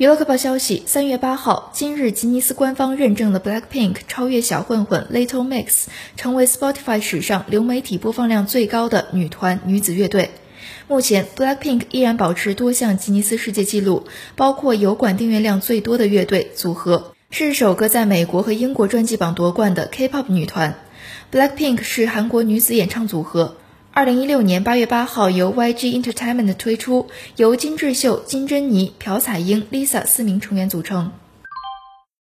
娱乐快报消息：三月八号，今日吉尼斯官方认证的 Blackpink 超越小混混 Little Mix，成为 Spotify 史上流媒体播放量最高的女团女子乐队。目前，Blackpink 依然保持多项吉尼斯世界纪录，包括油管订阅量最多的乐队组合，是首个在美国和英国专辑榜夺冠的 K-pop 女团。Blackpink 是韩国女子演唱组合。二零一六年八月八号，由 YG Entertainment 推出，由金智秀、金珍妮、朴彩英、Lisa 四名成员组成。